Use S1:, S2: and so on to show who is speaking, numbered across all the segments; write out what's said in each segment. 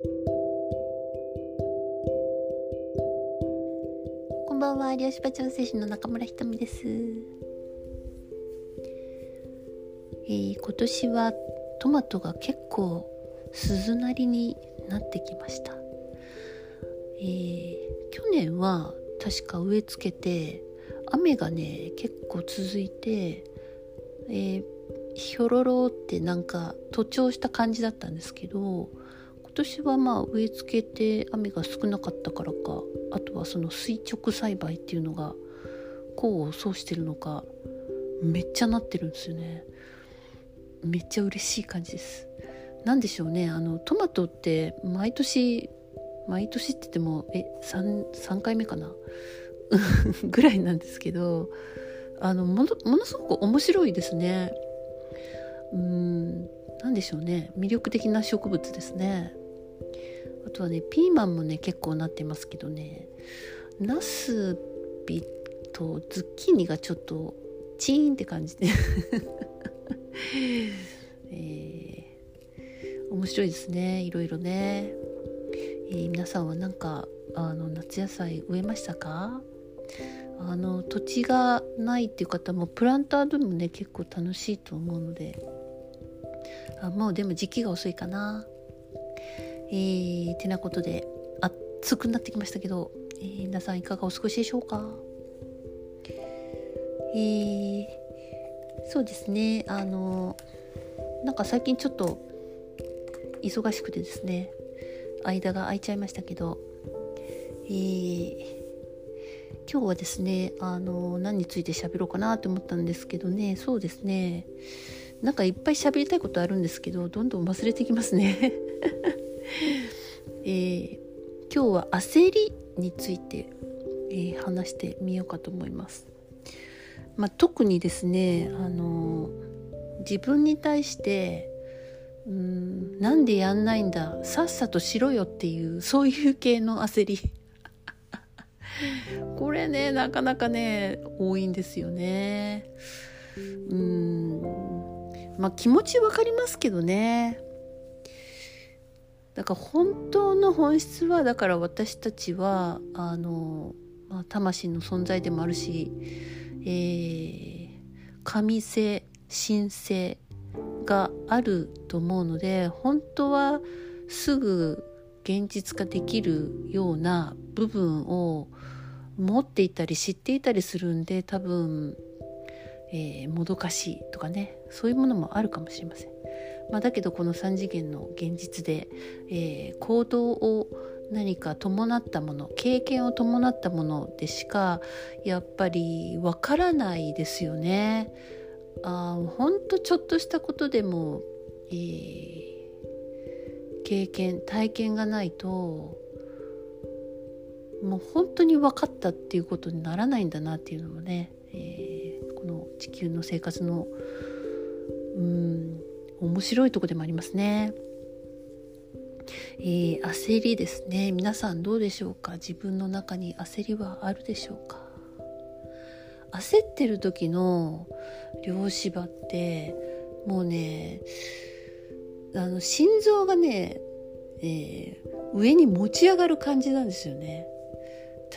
S1: こんばんは。漁師場調整士の中村ひとみです、えー、今年はトマトが結構鈴なりになってきました、えー、去年は確か植え付けて雨がね結構続いて、えー、ひょろろってなんか徒長した感じだったんですけど年はまあ植え付けて雨が少なかったからかあとはその垂直栽培っていうのが功を奏してるのかめっちゃなってるんですよね。めっちゃ嬉しい感じです。何でしょうねあのトマトって毎年毎年って言ってもえ 3, 3回目かな？ぐらいなんですけどあのものものすごく面白いですね。うん何でしょうね。魅力的な植物ですね。あとはねピーマンもね結構なってますけどね。ナスビとズッキーニがちょっとチーンって感じ。で えー、面白いですね。いろいろね、えー、皆さんは何かあの夏野菜植えましたか？あの土地がないっていう方もプランターでもね結構楽しいと思うので。あもうでも時期が遅いかな。えー、てなことで暑くなってきましたけど、えー、皆さんいかがお過ごしでしょうか？えー、そうですね。あのなんか最近ちょっと忙しくてですね間が空いちゃいましたけどえー今日はですねあの何について喋ろうかなと思ったんですけどね。そうですね。なんかいっぱい喋りたいことあるんですけどどんどん忘れてきますね、えー、今日は焦りについて、えー、話してみようかと思います、まあ、特にですねあの自分に対してうんなんでやんないんださっさとしろよっていうそういう系の焦り。これねなかなかね多いんですよね。うん。まあ気持ちわかりますけどね。だから本当の本質はだから私たちはあの、まあ、魂の存在でもあるし、えー、神性神性があると思うので本当はすぐ現実化できるような部分を持っていたり知っていたりするんで多分、えー、もどかしいとかねそういうものもあるかもしれません。まあ、だけどこの3次元の現実で、えー、行動を何か伴ったもの経験を伴ったものでしかやっぱりわからないですよね。あほんとちょっとしたことでも、えー、経験体験がないともう本当に分かったっていうことにならないんだなっていうのもね、えー、この地球の生活のうん面白いとこでもありますね。えー、焦りですね皆さんどうでしょうか？自分の中に焦りはあるでしょうか？焦ってる時の漁師場ってもうねあの心臓がね、えー、上に持ち上がる感じなんですよね。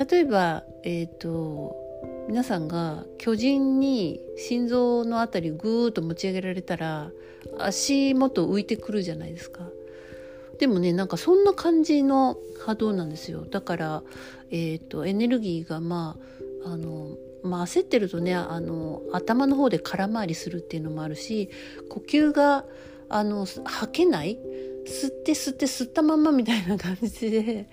S1: 例えば、えーと、皆さんが巨人に心臓の辺りぐーっと持ち上げられたら足元浮いてくるじゃないですか。でもねなんかそんな感じの波動なんですよだから、えーと、エネルギーがまああのまあ、焦ってるとねあの頭の方で空回りするっていうのもあるし呼吸があの吐けない吸って吸って吸ったまんまみたいな感じで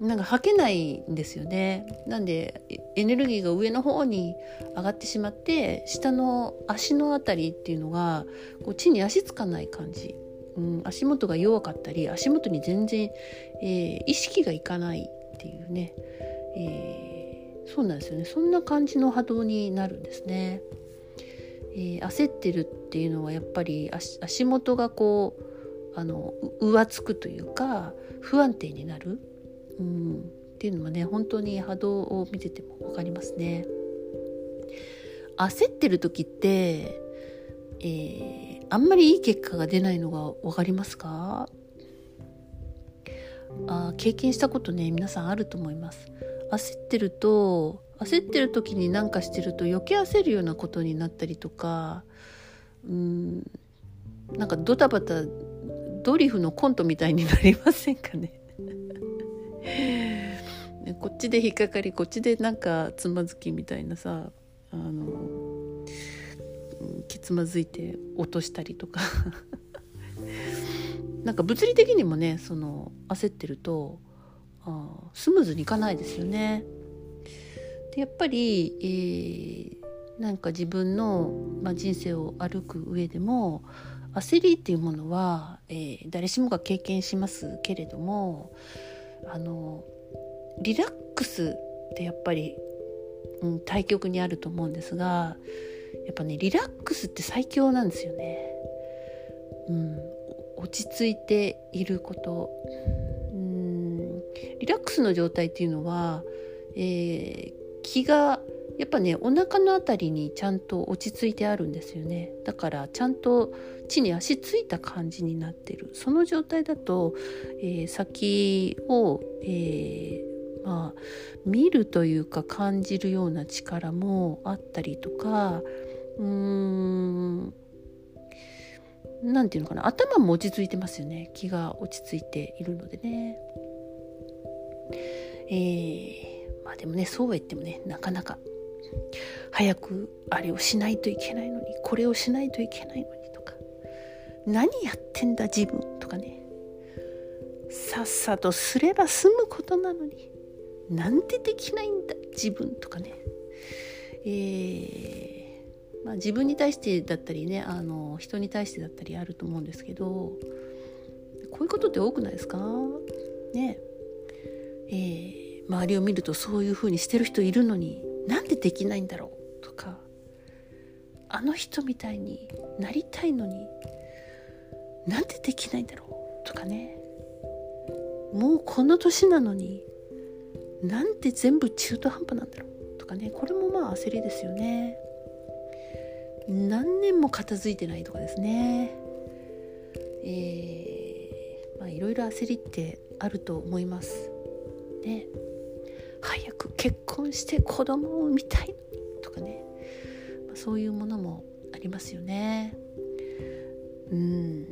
S1: なんか吐けないんですよねなんでエネルギーが上の方に上がってしまって下の足のあたりっていうのがこう地に足つかない感じ、うん、足元が弱かったり足元に全然、えー、意識がいかないっていうね、えー、そうなんですよねそんな感じの波動になるんですね。えー、焦ってるっていうのはやっぱり足元がこうあの浮つくというか不安定になる。うん、っていうのはね本当に波動を見てても分かりますね。焦ってる時って、えー、あんまりいい結果が出ないのが分かりますか？あ経験したことね皆さんあると思います。焦ってると焦ってる時に何かしてると余計焦るようなことになったりとかうんなんかドタバタドリフのコントみたいになりませんかね？こっちで引っかかりこっちでなんかつまずきみたいなさあのけつまずいて落としたりとか なんか物理的にもねその焦ってるとあスムーズにいかないですよね。でやっぱり、えー、なんか自分の、ま、人生を歩く上でも焦りっていうものは、えー、誰しもが経験しますけれどもあのリラックスってやっぱり、うん、対極にあると思うんですがやっぱねリラックスって最強なんですよね。うん、落ち着いていること。うん。リラックスの状態っていうのは、えー、気がやっぱねお腹の辺りにちゃんと落ち着いてあるんですよね。だからちゃんと地に足ついた感じになってる。その状態だと、えー、先を、えー、まあ見るというか感じるような力もあったりとかうーん何て言うのかな頭も落ち着いてますよね。気が落ち着いているのでね。えー、まあでもねそうは言ってもねなかなか早くあれをしないといけないのにこれをしないといけないのにとか何やってんだ自分とかね。さっさとすれば済むことなのになんでできないんだ？自分とかね。えー、まあ、自分に対してだったりねあの人に対してだったりあると思うんですけどこういうことって多くないですか？ね。えー、周りを見るとそういうふうにしてる人いるのになんでできないんだろうとか。あの人みたいになりたいのになんでできないんだろうとかね。もうこの年なのになんで全部中途半端なんだろう。とかね。これもまあ焦りですよね。何年も片付いてないとかですね。えー、まあいろいろ焦りってあると思います。ね。早く結婚して子供を産みたいとかね、まあ、そういうものもありますよね。うん。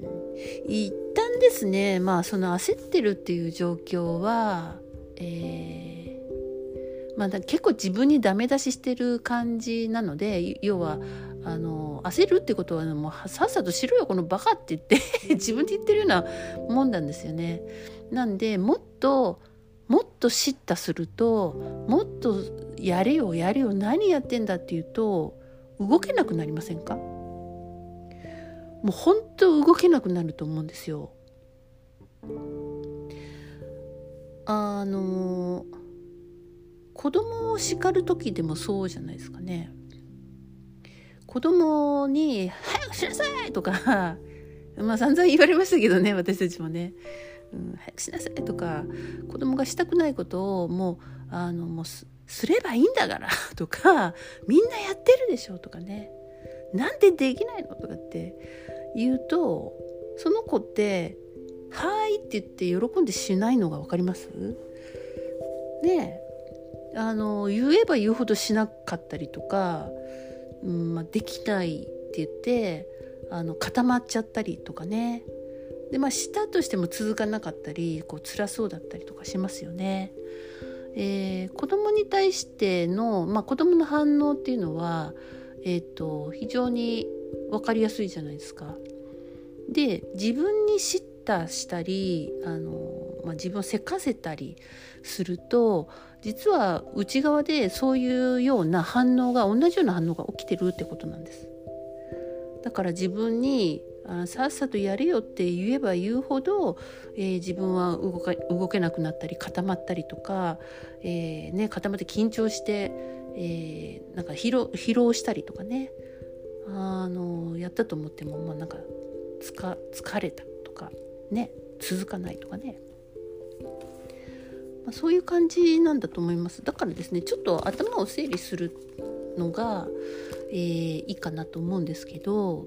S1: 一旦ですね。まあその焦ってるっていう状況は、えー、まあ、結構自分にダメ出ししてる感じなので要はあの焦るってことはもうさっさとしろよこのバカって言って 自分で言ってるようなもんなんですよね。なんでもっともっと叱咤するともっとやれよやれよ何やってんだっていうと動けなくなりませんか？もう本当動けなくなると思うんですよ。あの子供を叱る時でもそうじゃないですかね。子供に「早くしなさい!」とか まあ散々言われましたけどね私たちもね。うん、早くしなさいとか子供がしたくないことをもうあのもうすればいいんだから とかみんなやってるでしょとかねなんでできないのとかって言うとその子って「はい」って言って喜んでしないのが分かります？ねあの言えば言うほどしなかったりとか、うんまあ、できないって言ってあの固まっちゃったりとかねでまあしたとしても続かなかったりこう辛そうだったりとかしますよね。えー、子供に対しての、まあ、子供の反応っていうのは、えーと、非常に分かりやすいじゃないですか。で自分に叱咤したりあの、まあ、自分をせかせたりすると実は内側でそういうような反応が同じような反応が起きてるってことなんです。だから自分にあさっさとやれよって言えば言うほど、えー、自分は動か動けなくなったり固まったりとか、えーね、固まって緊張して、えー、なんか疲労疲労したりとかねあのやったと思っても、まあ、なんかつか疲れたね続かないとかね、まあ、そういう感じなんだと思いますだからですねちょっと頭を整理するのが、えー、いいかなと思うんですけど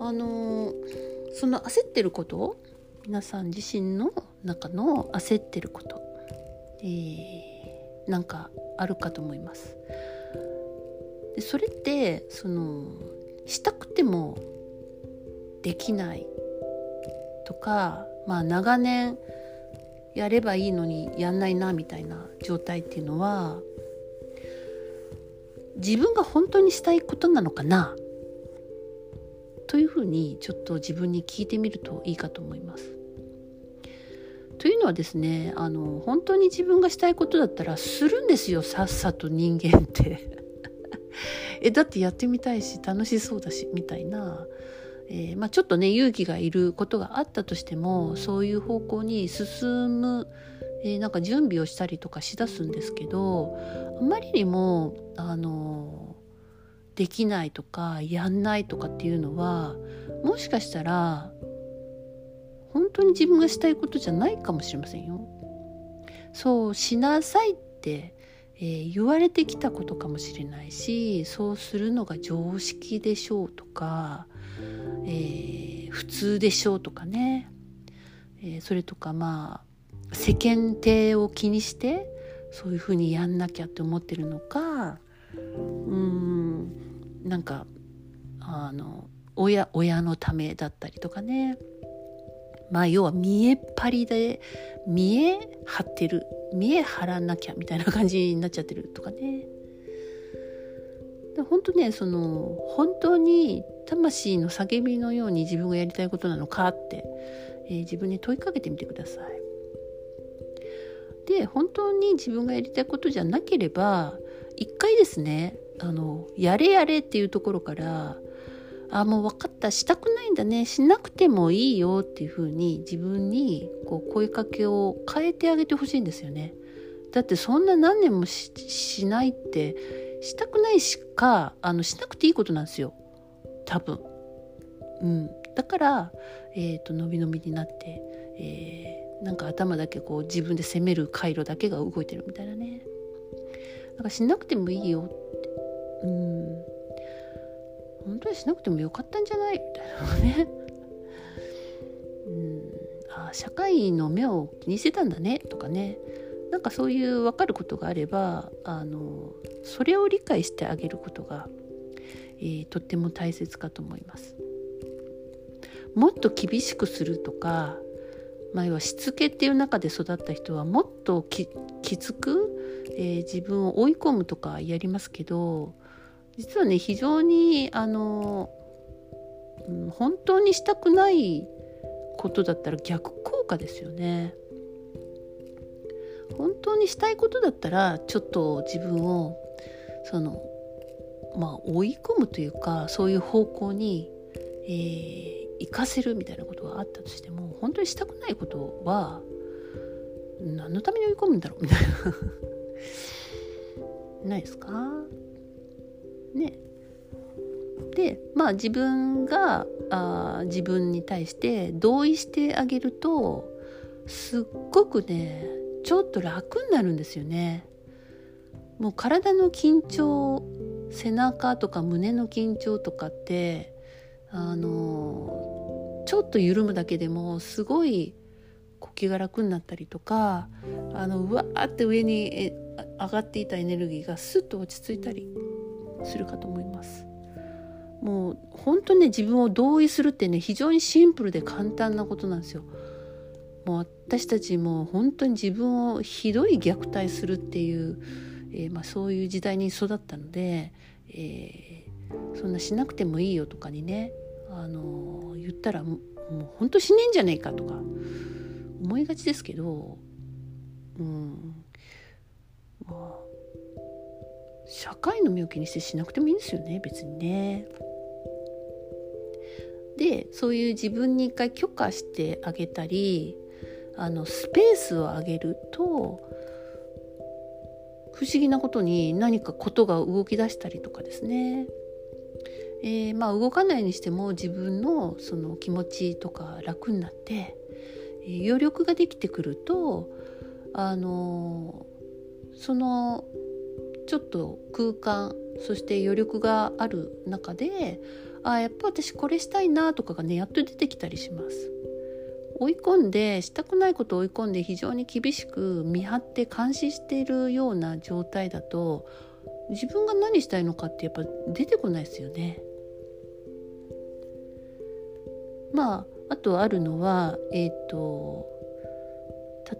S1: あのその焦ってること皆さん自身の中の焦ってること、えー、なんかあるかと思います。でそれってそのしたくてもできないとかまあ長年やればいいのにやんないなみたいな状態っていうのは自分が本当にしたいことなのかな？というふうにちょっと自分に聞いてみるといいかと思います。というのはですねあの本当に自分がしたいことだったらするんですよさっさと人間って。えだってやってみたいし楽しそうだしみたいな、えー、まあ、ちょっとね勇気がいることがあったとしてもそういう方向に進む、えー、なんか準備をしたりとかしだすんですけどあまりにもあのできないとかやんないとかっていうのはもしかしたら本当に自分がしたいことじゃないかもしれませんよ。そうしなさいって、えー、言われてきたことかもしれないしそうするのが常識でしょうとか、えー、普通でしょうとかね、えー、それとかまあ世間体を気にしてそういうふうにやんなきゃって思ってるのかうんなんかあの親親のためだったりとかね。まあ要は見えっ張りで見え張ってる見え張らなきゃみたいな感じになっちゃってるとかねで本当ねその本当に魂の叫びのように自分がやりたいことなのかって、えー、自分に問いかけてみてください。で本当に自分がやりたいことじゃなければ一回ですねあのやれやれっていうところからあもう分かったしたくないんだねしなくてもいいよっていうふうに自分にこう声かけを変えてあげてほしいんですよね。だってそんな何年もしないってしたくないしかあのしなくていいことなんですよ多分。うん、だから、えーと、伸び伸びになって、えー、なんか頭だけこう自分で攻める回路だけが動いてるみたいなね。なんかしなくてもいいよって。うん本当にしなくてもよかったんじゃない？みたいなね。うん。あ社会の目を気にしてたんだねとかね。なんかそういう分かることがあればあのそれを理解してあげることが、えー、とっても大切かと思います。もっと厳しくするとか前はしつけっていう中で育った人はもっときつく、えー、自分を追い込むとかやりますけど実はね非常にあの、うん、本当にしたくないことだったら逆効果ですよね。本当にしたいことだったらちょっと自分をそのまあ追い込むというかそういう方向に、えー、行かせるみたいなことがあったとしても本当にしたくないことは何のために追い込むんだろうみたいな ないですか？ねでまあ自分があ自分に対して同意してあげるとすっごくねちょっと楽になるんですよね。もう体の緊張背中とか胸の緊張とかってあのちょっと緩むだけでもすごい呼吸が楽になったりとかあのうわーって上に上がっていたエネルギーがスッと落ち着いたりするかと思います。もう本当にね自分を同意するってね非常にシンプルで簡単なことなんですよ。もう私たちも本当に自分をひどい虐待するっていう、えー、まあ、そういう時代に育ったので、えー、そんなしなくてもいいよとかにね、あのー、言ったらもう本当死ねんじゃねえかとか思いがちですけどうん。まあ社会の目を気にしてしなくてもいいんですよね別にね。でそういう自分に一回許可してあげたりあのスペースをあげると不思議なことに何かことが動き出したりとかですね、えー、まあ動かないにしても自分のその気持ちとか楽になって、余力ができてくるとあのそのちょっと空間そして余力がある中であやっぱ私これしたいなとかがねやっと出てきたりします。追い込んでしたくないことを追い込んで非常に厳しく見張って監視しているような状態だと自分が何したいのかってやっぱ出てこないですよね。まああとあるのはえっ、ー、と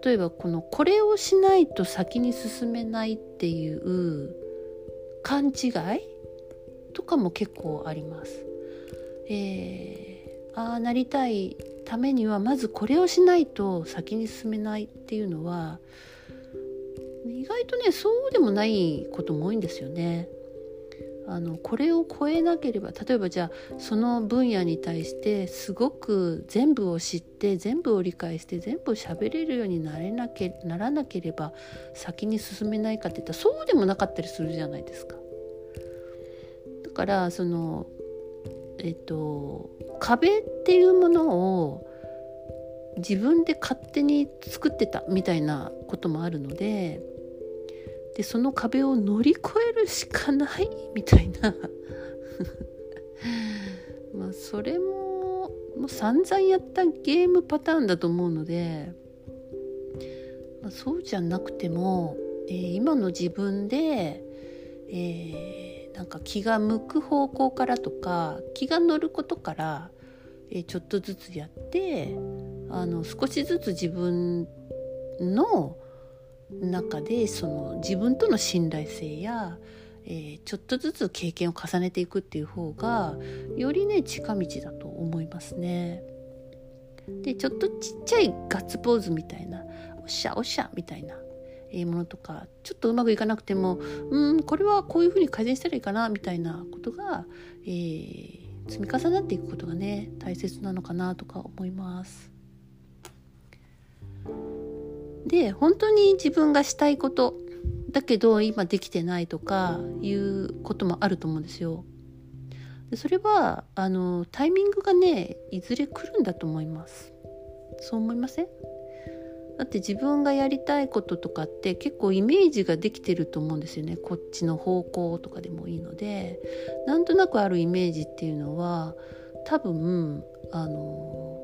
S1: 例えばこのこれをしないと先に進めないっていう勘違いとかも結構あります。えー、ああなりたいためにはまずこれをしないと先に進めないっていうのは意外とねそうでもないことも多いんですよね。あのこれを超えなければ例えばじゃあその分野に対してすごく全部を知って全部を理解して全部喋れるようになれなけならなければ先に進めないかっていったらそうでもなかったりするじゃないですか。だからそのえっと壁っていうものを自分で勝手に作ってたみたいなこともあるのででその壁を乗り越えるしかないみたいな。まあそれももう散々やったゲームパターンだと思うので、まあ、そうじゃなくても、えー、今の自分で、えー、なんか気が向く方向からとか気が乗ることから、えー、ちょっとずつやってあの少しずつ自分の中でその自分との信頼性や、えー、ちょっとずつ経験を重ねていくっていう方がよりね近道だと思いますね。でちょっとちっちゃいガッツポーズみたいなおっしゃおっしゃみたいなものとかちょっとうまくいかなくてもうんこれはこういうふうに改善したらいいかなみたいなことが、えー、積み重なっていくことがね大切なのかなとか思います。で本当に自分がしたいことだけど今できてないとかいうこともあると思うんですよ。でそれはあのタイミングがねいずれ来るんだと思います。そう思いません？だって自分がやりたいこととかって結構イメージができてると思うんですよねこっちの方向とかでもいいのでなんとなくあるイメージっていうのは多分あの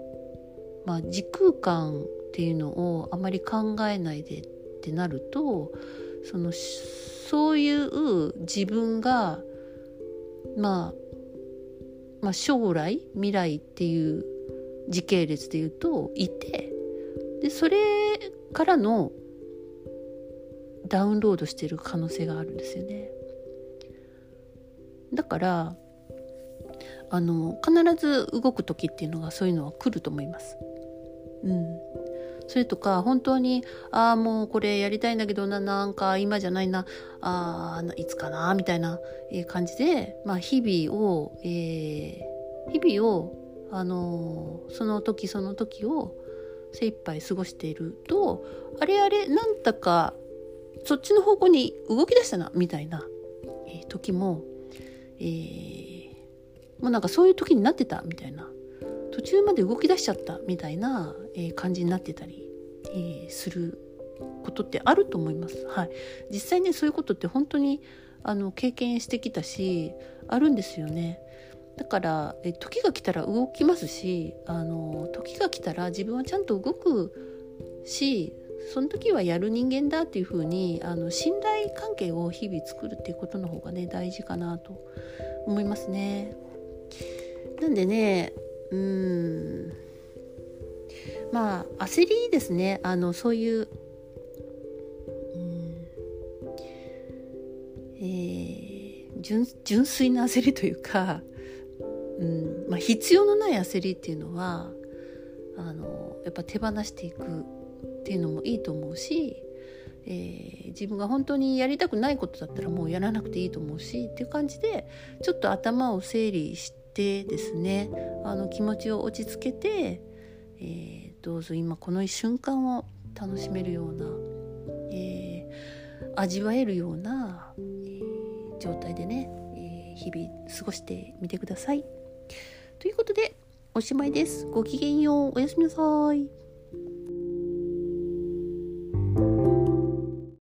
S1: まあ時空間っていうのをあまり考えないでってなるとそのそういう自分が、まあ、まあ将来未来っていう時系列で言うといてでそれからのダウンロードしてる可能性があるんですよね。だからあの必ず動く時っていうのがそういうのは来ると思います。うん、それとか本当にああもうこれやりたいんだけどななんか今じゃないなあいつかなみたいな感じで、まあ、日々を、えー、日々を、あのー、その時その時を精一杯過ごしているとあれあれなんだかそっちの方向に動き出したなみたいな、えー、時も、えー、もうなんかそういう時になってたみたいな。途中まで動き出しちゃったみたいな、え感じになってたり、えすることってあると思います。はい、実際ねそういうことって本当にあの経験してきたしあるんですよね。だからえ時が来たら動きますしあの時が来たら自分はちゃんと動くしその時はやる人間だっていうふうにあの信頼関係を日々作るっていうことの方がね大事かなと思いますね。なんでねうん。まあ焦りですね。あのそういう、うん。えー、純純粋な焦りというか、うん。まあ、必要のない焦りっていうのはあのやっぱ手放していくっていうのもいいと思うし、えー、自分が本当にやりたくないことだったらもうやらなくていいと思うしっていう感じでちょっと頭を整理しててですねあの気持ちを落ち着けて、えー、どうぞ今この瞬間を楽しめるような、えー、味わえるような、えー、状態でね、え日々過ごしてみてください。ということでおしまいです。ごきげんよう。おやすみなさい。